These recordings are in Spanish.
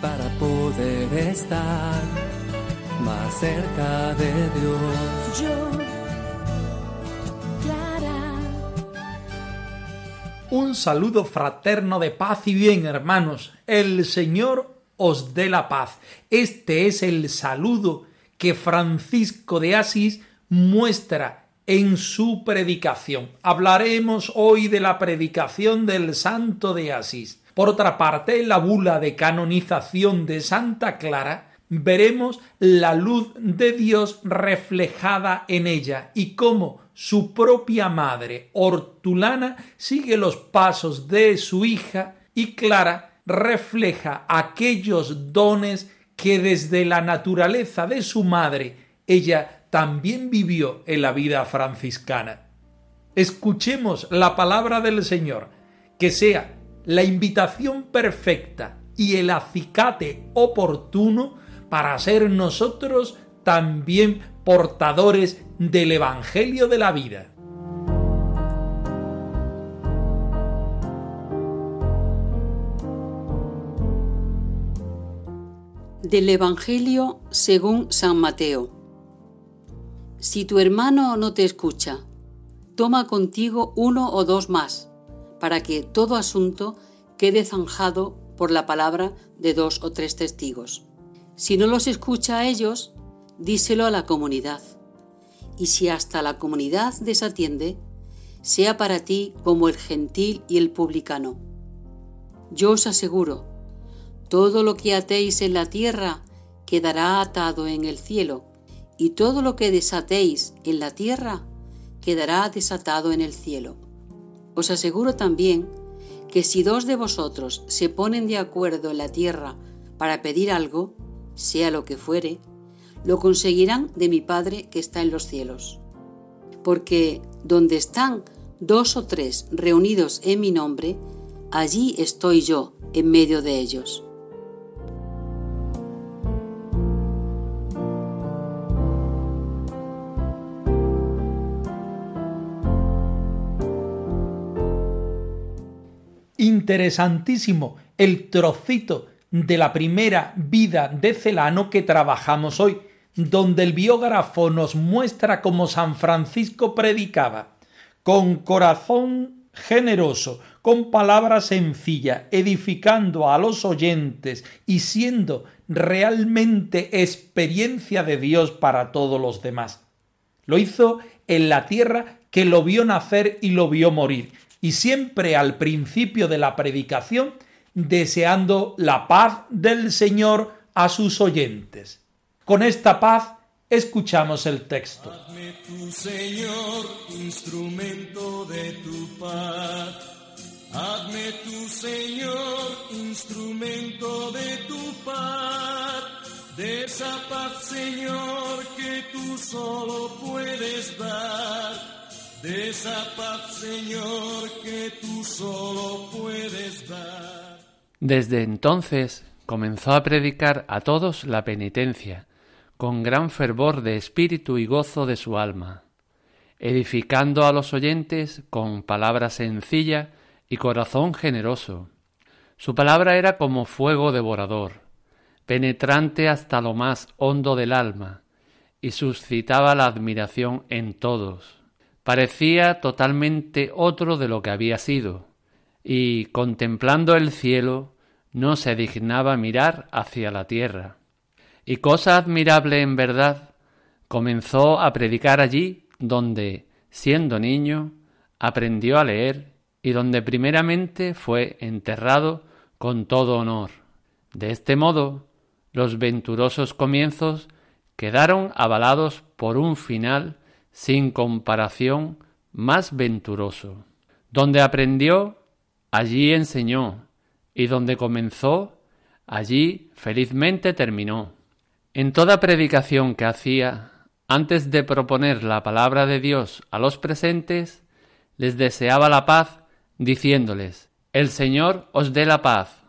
para poder estar más cerca de Dios. Yo, Clara, Un saludo fraterno de paz y bien, hermanos. El Señor os dé la paz. Este es el saludo que Francisco de Asís muestra en su predicación. Hablaremos hoy de la predicación del Santo de Asís. Por otra parte, en la bula de canonización de Santa Clara, veremos la luz de Dios reflejada en ella y cómo su propia madre, Hortulana, sigue los pasos de su hija y Clara refleja aquellos dones que desde la naturaleza de su madre ella también vivió en la vida franciscana. Escuchemos la palabra del Señor, que sea la invitación perfecta y el acicate oportuno para ser nosotros también portadores del Evangelio de la vida. Del Evangelio según San Mateo. Si tu hermano no te escucha, toma contigo uno o dos más, para que todo asunto quede zanjado por la palabra de dos o tres testigos. Si no los escucha a ellos, díselo a la comunidad. Y si hasta la comunidad desatiende, sea para ti como el gentil y el publicano. Yo os aseguro, todo lo que atéis en la tierra quedará atado en el cielo, y todo lo que desatéis en la tierra quedará desatado en el cielo. Os aseguro también que si dos de vosotros se ponen de acuerdo en la tierra para pedir algo, sea lo que fuere, lo conseguirán de mi Padre que está en los cielos. Porque donde están dos o tres reunidos en mi nombre, allí estoy yo en medio de ellos. Interesantísimo el trocito de la primera vida de Celano que trabajamos hoy, donde el biógrafo nos muestra cómo San Francisco predicaba, con corazón generoso, con palabra sencilla, edificando a los oyentes y siendo realmente experiencia de Dios para todos los demás. Lo hizo en la tierra que lo vio nacer y lo vio morir, y siempre al principio de la predicación deseando la paz del Señor a sus oyentes. Con esta paz escuchamos el texto. Hazme tu Señor instrumento de tu paz. Hazme tu Señor instrumento de tu paz. De esa paz, Señor, que tú solo puedes dar. Señor, que tú puedes dar. Desde entonces comenzó a predicar a todos la penitencia, con gran fervor de espíritu y gozo de su alma, edificando a los oyentes con palabra sencilla y corazón generoso. Su palabra era como fuego devorador, penetrante hasta lo más hondo del alma, y suscitaba la admiración en todos. Parecía totalmente otro de lo que había sido, y contemplando el cielo no se dignaba mirar hacia la tierra. Y cosa admirable en verdad, comenzó a predicar allí donde, siendo niño, aprendió a leer y donde primeramente fue enterrado con todo honor. De este modo, los venturosos comienzos quedaron avalados por un final sin comparación más venturoso, donde aprendió allí enseñó, y donde comenzó, allí felizmente terminó. En toda predicación que hacía, antes de proponer la palabra de Dios a los presentes, les deseaba la paz, diciéndoles, El Señor os dé la paz.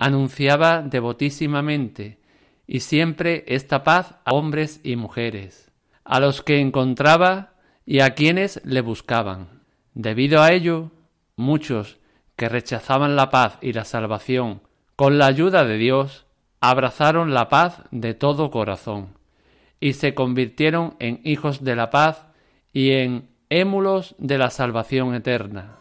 Anunciaba devotísimamente y siempre esta paz a hombres y mujeres, a los que encontraba y a quienes le buscaban. Debido a ello, muchos que rechazaban la paz y la salvación con la ayuda de Dios, abrazaron la paz de todo corazón y se convirtieron en hijos de la paz y en émulos de la salvación eterna.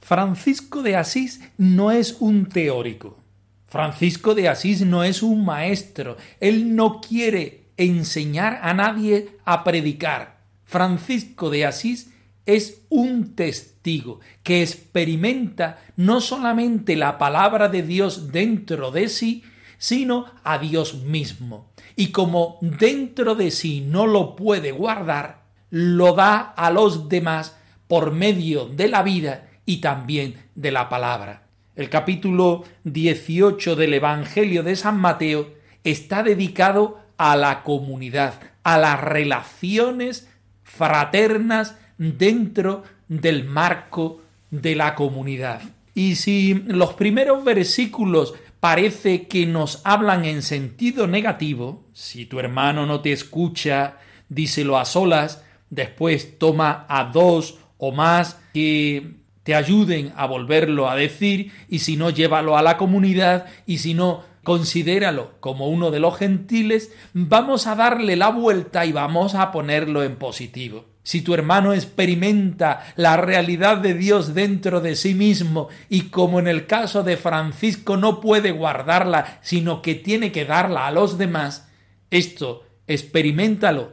Francisco de Asís no es un teórico. Francisco de Asís no es un maestro. Él no quiere enseñar a nadie a predicar. Francisco de Asís es un testigo que experimenta no solamente la palabra de Dios dentro de sí, sino a Dios mismo. Y como dentro de sí no lo puede guardar, lo da a los demás por medio de la vida y también de la palabra. El capítulo 18 del Evangelio de San Mateo está dedicado a la comunidad, a las relaciones fraternas dentro del marco de la comunidad. Y si los primeros versículos parece que nos hablan en sentido negativo, si tu hermano no te escucha, díselo a solas, después toma a dos o más que te ayuden a volverlo a decir, y si no, llévalo a la comunidad, y si no, considéralo como uno de los gentiles, vamos a darle la vuelta y vamos a ponerlo en positivo. Si tu hermano experimenta la realidad de Dios dentro de sí mismo y como en el caso de Francisco no puede guardarla, sino que tiene que darla a los demás, esto experimentalo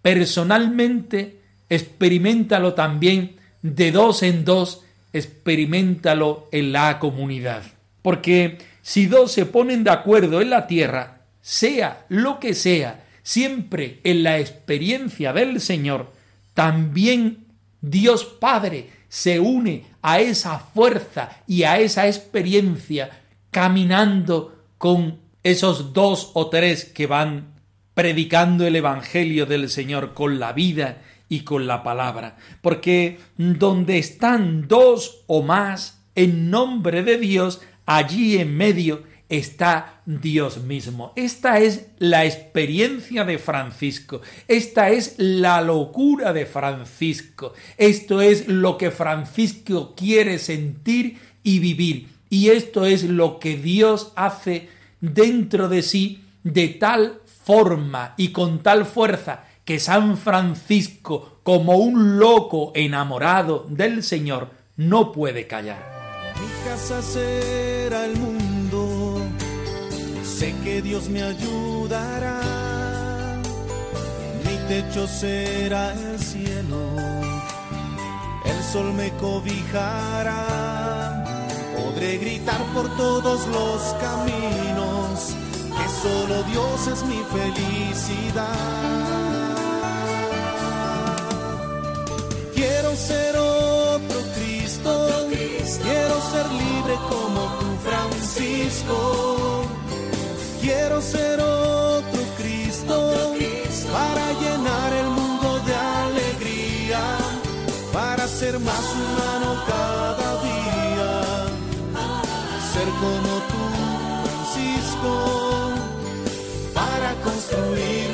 personalmente, experimentalo también de dos en dos, experimentalo en la comunidad. Porque si dos se ponen de acuerdo en la tierra, sea lo que sea, siempre en la experiencia del Señor, también Dios Padre se une a esa fuerza y a esa experiencia caminando con esos dos o tres que van predicando el Evangelio del Señor con la vida y con la palabra. Porque donde están dos o más en nombre de Dios, allí en medio está Dios mismo. Esta es la experiencia de Francisco. Esta es la locura de Francisco. Esto es lo que Francisco quiere sentir y vivir. Y esto es lo que Dios hace dentro de sí de tal forma y con tal fuerza que San Francisco, como un loco enamorado del Señor, no puede callar casa será el mundo, sé que Dios me ayudará. Mi techo será el cielo, el sol me cobijará. Podré gritar por todos los caminos que solo Dios es mi felicidad. Ser otro Cristo Quiero ser libre como tú, Francisco. Quiero ser otro Cristo, para llenar el mundo de alegría, para ser más humano cada día. Ser como tú, Francisco, para construir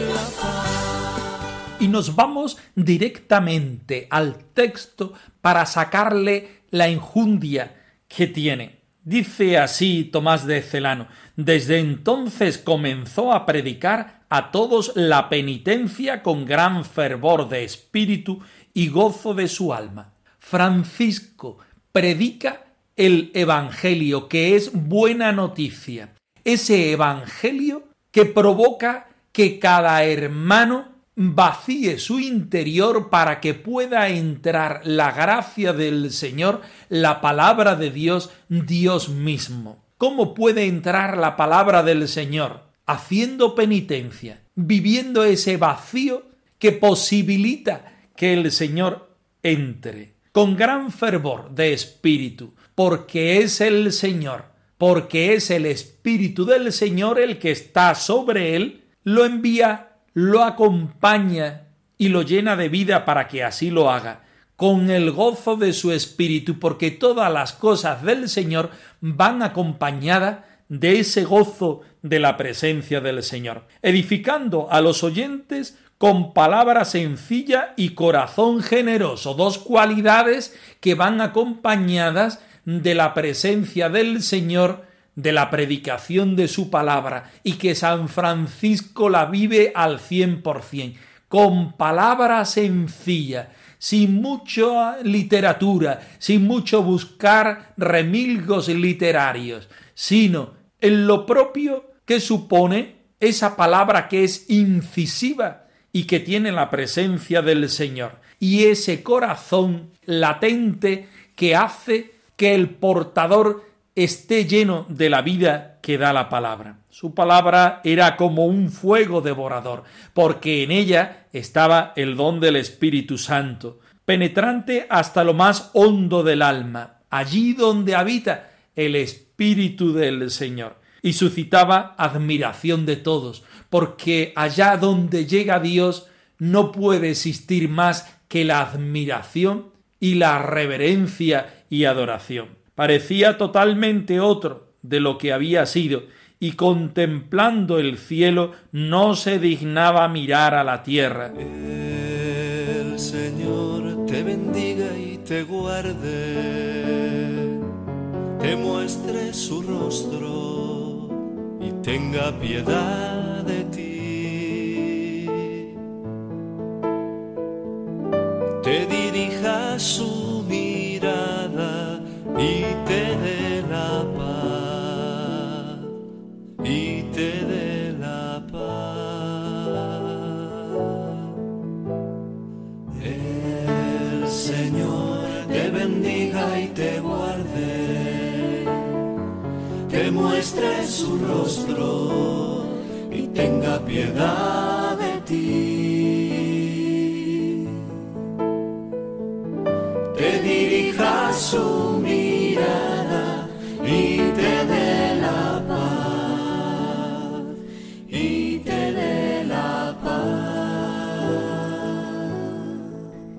nos vamos directamente al texto para sacarle la injundia que tiene. Dice así Tomás de Celano, desde entonces comenzó a predicar a todos la penitencia con gran fervor de espíritu y gozo de su alma. Francisco predica el Evangelio, que es buena noticia, ese Evangelio que provoca que cada hermano vacíe su interior para que pueda entrar la gracia del Señor, la palabra de Dios, Dios mismo. ¿Cómo puede entrar la palabra del Señor? Haciendo penitencia, viviendo ese vacío que posibilita que el Señor entre con gran fervor de espíritu, porque es el Señor, porque es el Espíritu del Señor el que está sobre él, lo envía, lo acompaña y lo llena de vida para que así lo haga, con el gozo de su Espíritu, porque todas las cosas del Señor van acompañadas de ese gozo de la presencia del Señor, edificando a los oyentes con palabra sencilla y corazón generoso, dos cualidades que van acompañadas de la presencia del Señor, de la predicación de su palabra, y que San Francisco la vive al cien por cien, con palabra sencilla, sin mucha literatura, sin mucho buscar remilgos literarios, sino en lo propio que supone esa palabra que es incisiva, y que tiene la presencia del Señor. Y ese corazón latente que hace que el portador esté lleno de la vida que da la palabra. Su palabra era como un fuego devorador, porque en ella estaba el don del Espíritu Santo, penetrante hasta lo más hondo del alma, allí donde habita el Espíritu del Señor, y suscitaba admiración de todos, porque allá donde llega Dios no puede existir más que la admiración y la reverencia y adoración. Parecía totalmente otro de lo que había sido, y contemplando el cielo no se dignaba mirar a la tierra. El Señor te bendiga y te guarde, te muestre su rostro y tenga piedad de ti. Te dirija su rostro y tenga piedad de ti. Te dirija su mirada y te dé la paz. Y te dé la paz.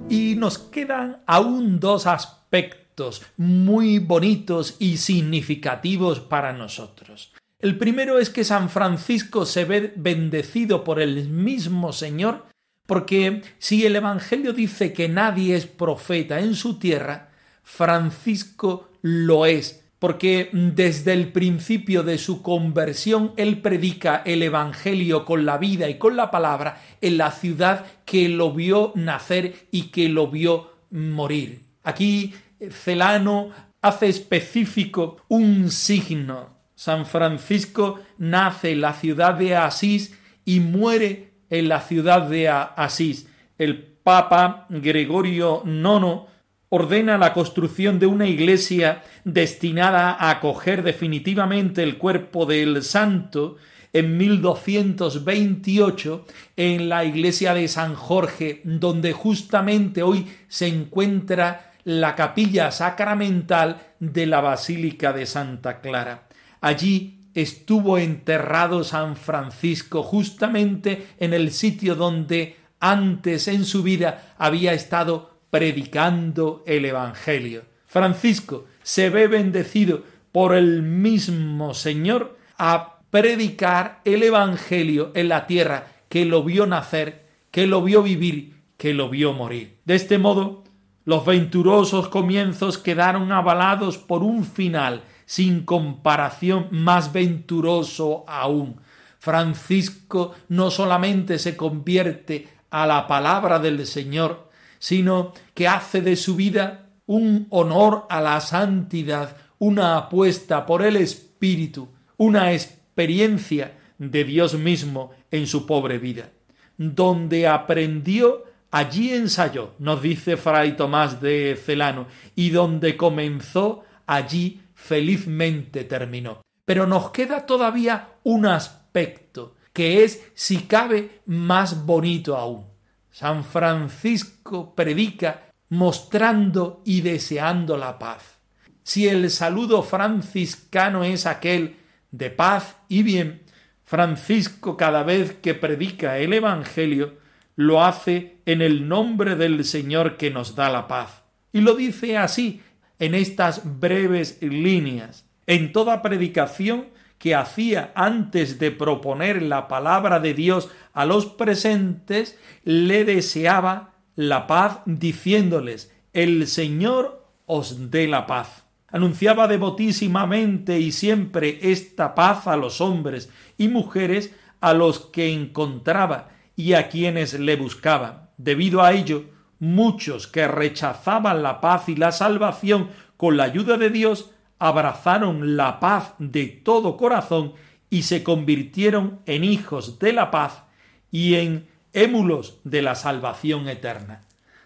Y nos quedan aún dos aspectos muy bonitos y significativos para nosotros. El primero es que San Francisco se ve bendecido por el mismo Señor, porque si el Evangelio dice que nadie es profeta en su tierra, Francisco lo es, porque desde el principio de su conversión él predica el Evangelio con la vida y con la palabra en la ciudad que lo vio nacer y que lo vio morir. Aquí Celano hace específico un signo San Francisco nace en la ciudad de Asís y muere en la ciudad de Asís. El Papa Gregorio IX ordena la construcción de una iglesia destinada a acoger definitivamente el cuerpo del santo en 1228 en la iglesia de San Jorge, donde justamente hoy se encuentra la capilla sacramental de la Basílica de Santa Clara. Allí estuvo enterrado San Francisco, justamente en el sitio donde antes en su vida había estado predicando el Evangelio. Francisco se ve bendecido por el mismo Señor a predicar el Evangelio en la tierra que lo vio nacer, que lo vio vivir, que lo vio morir. De este modo, los venturosos comienzos quedaron avalados por un final sin comparación más venturoso aún. Francisco no solamente se convierte a la palabra del Señor, sino que hace de su vida un honor a la santidad, una apuesta por el Espíritu, una experiencia de Dios mismo en su pobre vida. Donde aprendió, allí ensayó, nos dice Fray Tomás de Celano, y donde comenzó, allí felizmente terminó. Pero nos queda todavía un aspecto, que es, si cabe, más bonito aún. San Francisco predica mostrando y deseando la paz. Si el saludo franciscano es aquel de paz y bien, Francisco cada vez que predica el Evangelio lo hace en el nombre del Señor que nos da la paz. Y lo dice así en estas breves líneas. En toda predicación que hacía antes de proponer la palabra de Dios a los presentes, le deseaba la paz diciéndoles, el Señor os dé la paz. Anunciaba devotísimamente y siempre esta paz a los hombres y mujeres a los que encontraba y a quienes le buscaba. Debido a ello, muchos que rechazaban la paz y la salvación con la ayuda de Dios, abrazaron la paz de todo corazón y se convirtieron en hijos de la paz y en émulos de la salvación eterna.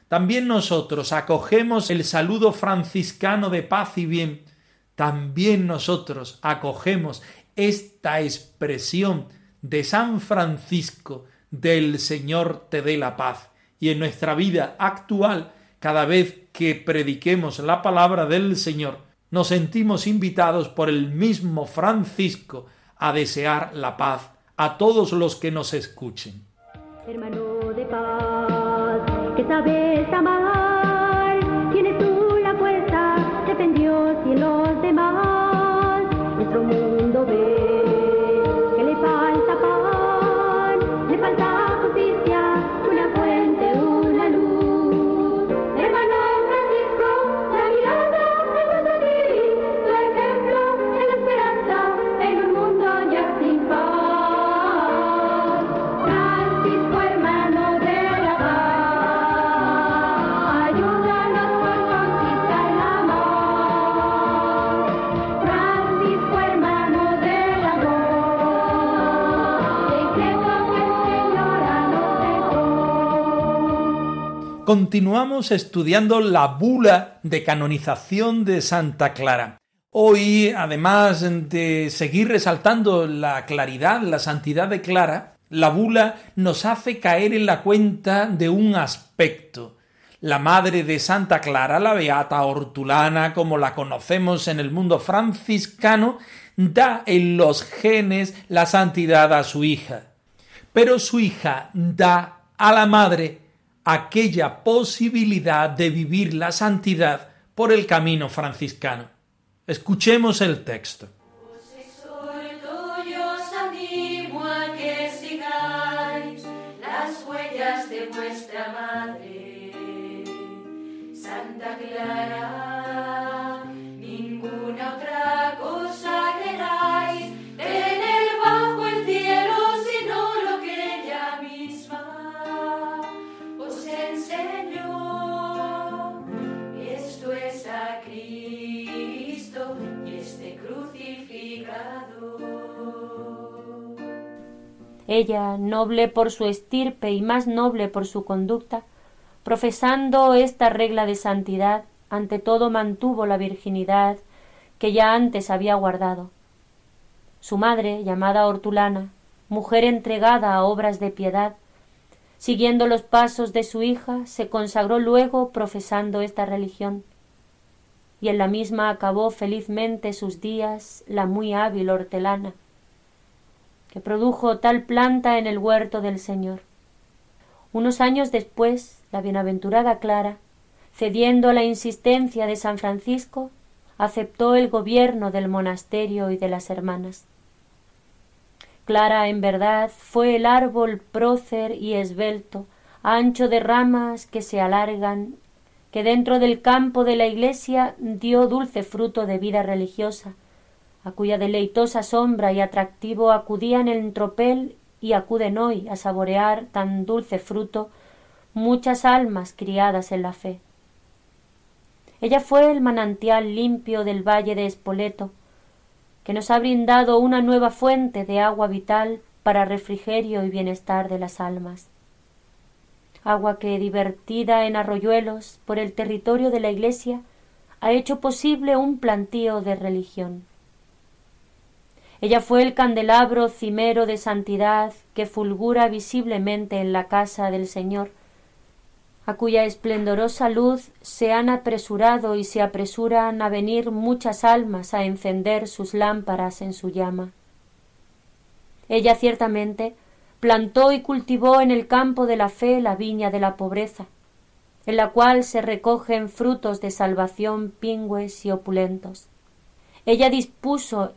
También nosotros acogemos el saludo franciscano de paz y bien. También nosotros acogemos esta expresión de San Francisco del Señor te dé la paz. Y en nuestra vida actual, cada vez que prediquemos la palabra del Señor, nos sentimos invitados por el mismo Francisco a desear la paz a todos los que nos escuchen. Continuamos estudiando la bula de canonización de Santa Clara. Hoy, además de seguir resaltando la claridad, la santidad de Clara, la bula nos hace caer en la cuenta de un aspecto. La madre de Santa Clara, la beata hortulana, como la conocemos en el mundo franciscano, da en los genes la santidad a su hija. Pero su hija da a la madre aquella posibilidad de vivir la santidad por el camino franciscano. Escuchemos el texto. Y Ella, noble por su estirpe y más noble por su conducta, profesando esta regla de santidad, ante todo mantuvo la virginidad que ya antes había guardado. Su madre, llamada Hortulana, mujer entregada a obras de piedad, siguiendo los pasos de su hija, se consagró luego profesando esta religión, y en la misma acabó felizmente sus días la muy hábil hortelana, que produjo tal planta en el huerto del Señor. Unos años después, la bienaventurada Clara, cediendo a la insistencia de San Francisco, aceptó el gobierno del monasterio y de las hermanas. Clara, en verdad, fue el árbol prócer y esbelto, ancho de ramas que se alargan, que dentro del campo de la iglesia dio dulce fruto de vida religiosa, a cuya deleitosa sombra y atractivo acudían en tropel y acuden hoy a saborear tan dulce fruto muchas almas criadas en la fe. Ella fue el manantial limpio del valle de Espoleto, que nos ha brindado una nueva fuente de agua vital para refrigerio y bienestar de las almas. Agua que, divertida en arroyuelos por el territorio de la Iglesia, ha hecho posible un plantío de religión. Ella fue el candelabro cimero de santidad que fulgura visiblemente en la casa del Señor, a cuya esplendorosa luz se han apresurado y se apresuran a venir muchas almas a encender sus lámparas en su llama. Ella ciertamente plantó y cultivó en el campo de la fe la viña de la pobreza, en la cual se recogen frutos de salvación pingües y opulentos. Ella dispuso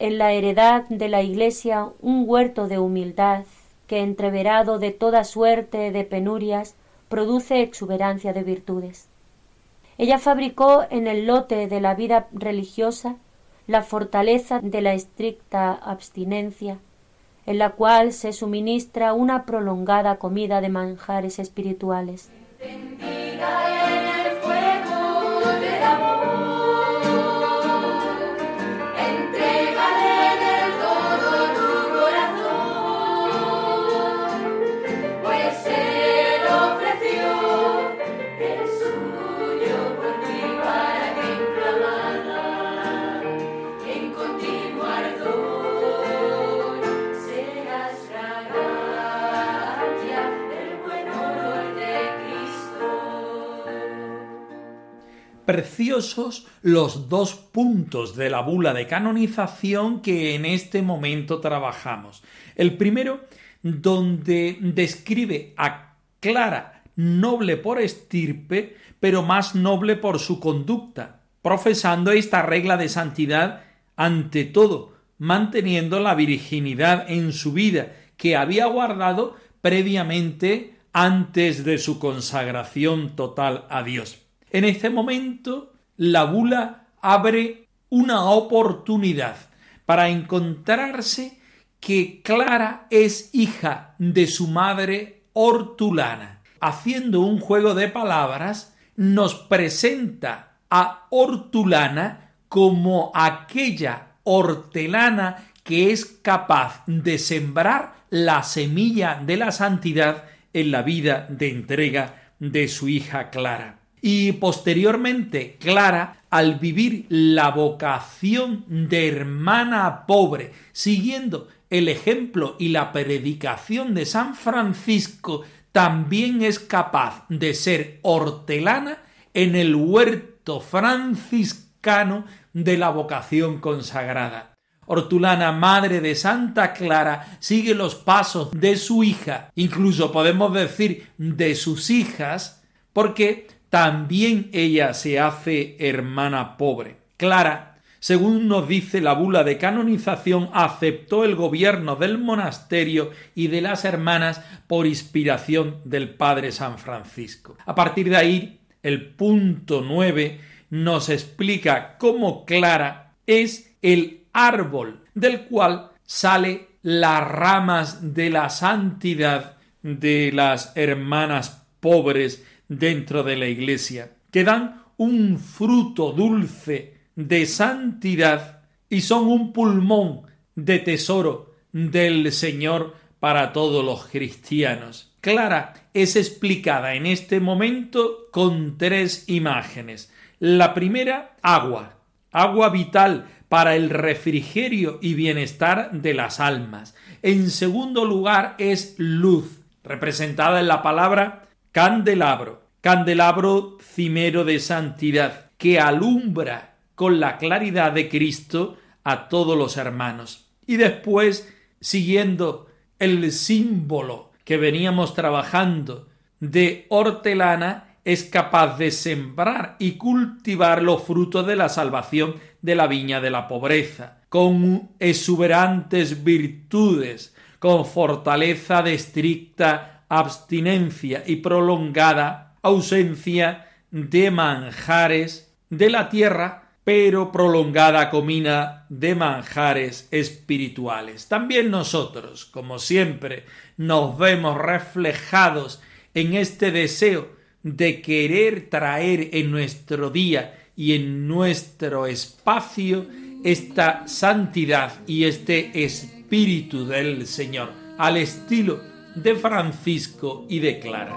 en la heredad de la Iglesia un huerto de humildad que, entreverado de toda suerte de penurias, produce exuberancia de virtudes. Ella fabricó en el lote de la vida religiosa la fortaleza de la estricta abstinencia, en la cual se suministra una prolongada comida de manjares espirituales. Preciosos los dos puntos de la bula de canonización que en este momento trabajamos. El primero, donde describe a Clara noble por estirpe, pero más noble por su conducta, profesando esta regla de santidad ante todo, manteniendo la virginidad en su vida que había guardado previamente antes de su consagración total a Dios. En este momento, la bula abre una oportunidad para encontrarse que Clara es hija de su madre Hortulana. Haciendo un juego de palabras, nos presenta a Hortulana como aquella hortelana que es capaz de sembrar la semilla de la santidad en la vida de entrega de su hija Clara. Y posteriormente, Clara, al vivir la vocación de hermana pobre, siguiendo el ejemplo y la predicación de San Francisco, también es capaz de ser hortelana en el huerto franciscano de la vocación consagrada. Hortulana, madre de Santa Clara, sigue los pasos de su hija, incluso podemos decir de sus hijas, porque también ella se hace hermana pobre. Clara, según nos dice la bula de canonización, aceptó el gobierno del monasterio y de las hermanas por inspiración del Padre San Francisco. A partir de ahí, el punto nueve nos explica cómo Clara es el árbol del cual sale las ramas de la santidad de las hermanas pobres dentro de la Iglesia, que dan un fruto dulce de santidad y son un pulmón de tesoro del Señor para todos los cristianos. Clara es explicada en este momento con tres imágenes. La primera, agua, agua vital para el refrigerio y bienestar de las almas. En segundo lugar es luz, representada en la palabra candelabro, candelabro cimero de santidad, que alumbra con la claridad de Cristo a todos los hermanos. Y después, siguiendo el símbolo que veníamos trabajando de hortelana, es capaz de sembrar y cultivar los frutos de la salvación de la viña de la pobreza, con exuberantes virtudes, con fortaleza de estricta abstinencia y prolongada ausencia de manjares de la tierra, pero prolongada comina de manjares espirituales. También nosotros, como siempre, nos vemos reflejados en este deseo de querer traer en nuestro día y en nuestro espacio esta santidad y este espíritu del Señor, al estilo de Francisco y de Clara.